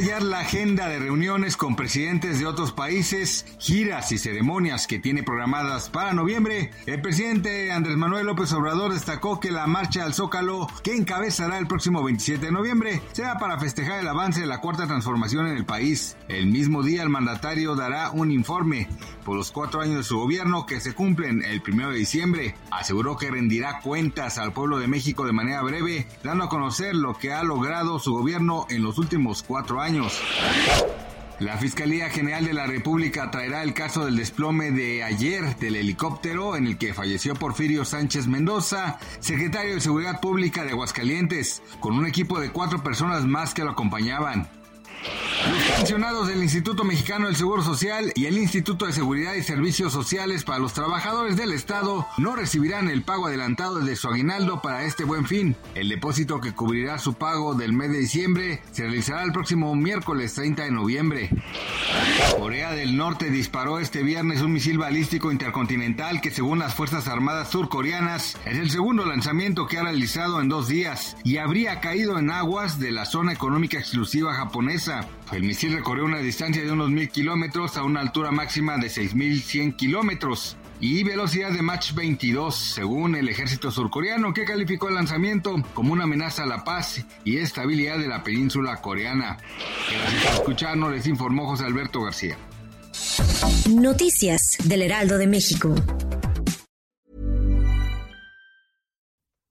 Al detallar la agenda de reuniones con presidentes de otros países, giras y ceremonias que tiene programadas para noviembre, el presidente Andrés Manuel López Obrador destacó que la marcha al Zócalo, que encabezará el próximo 27 de noviembre, será para festejar el avance de la cuarta transformación en el país. El mismo día el mandatario dará un informe por los cuatro años de su gobierno que se cumplen el primero de diciembre. Aseguró que rendirá cuentas al pueblo de México de manera breve, dando a conocer lo que ha logrado su gobierno en los últimos cuatro años. La Fiscalía General de la República traerá el caso del desplome de ayer del helicóptero en el que falleció Porfirio Sánchez Mendoza, secretario de Seguridad Pública de Aguascalientes, con un equipo de cuatro personas más que lo acompañaban. Los pensionados del Instituto Mexicano del Seguro Social y el Instituto de Seguridad y Servicios Sociales para los Trabajadores del Estado no recibirán el pago adelantado de su aguinaldo para este buen fin. El depósito que cubrirá su pago del mes de diciembre se realizará el próximo miércoles 30 de noviembre. Corea del Norte disparó este viernes un misil balístico intercontinental que según las Fuerzas Armadas surcoreanas es el segundo lanzamiento que ha realizado en dos días y habría caído en aguas de la zona económica exclusiva japonesa. El misil recorrió una distancia de unos mil kilómetros a una altura máxima de 6.100 kilómetros y velocidad de Mach 22, según el ejército surcoreano, que calificó el lanzamiento como una amenaza a la paz y estabilidad de la península coreana. Gracias por escucharnos, les informó José Alberto García. Noticias del Heraldo de México.